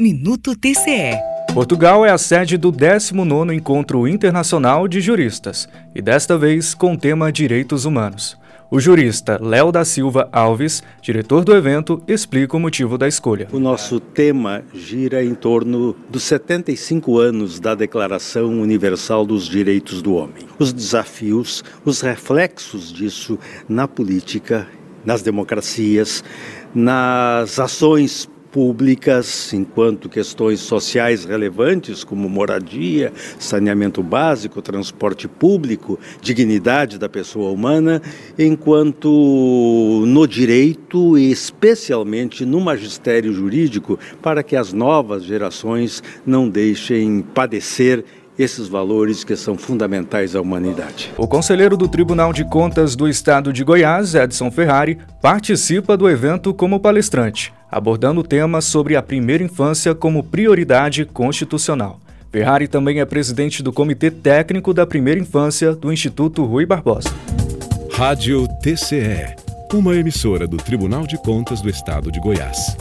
Minuto TCE. Portugal é a sede do 19º Encontro Internacional de Juristas, e desta vez com o tema Direitos Humanos. O jurista Léo da Silva Alves, diretor do evento, explica o motivo da escolha. O nosso tema gira em torno dos 75 anos da Declaração Universal dos Direitos do Homem. Os desafios, os reflexos disso na política, nas democracias, nas ações públicas, enquanto questões sociais relevantes como moradia, saneamento básico, transporte público, dignidade da pessoa humana, enquanto no direito e especialmente no magistério jurídico, para que as novas gerações não deixem padecer esses valores que são fundamentais à humanidade. O conselheiro do Tribunal de Contas do Estado de Goiás, Edson Ferrari, participa do evento como palestrante, abordando o tema sobre a primeira infância como prioridade constitucional. Ferrari também é presidente do Comitê Técnico da Primeira Infância do Instituto Rui Barbosa. Rádio TCE, uma emissora do Tribunal de Contas do Estado de Goiás.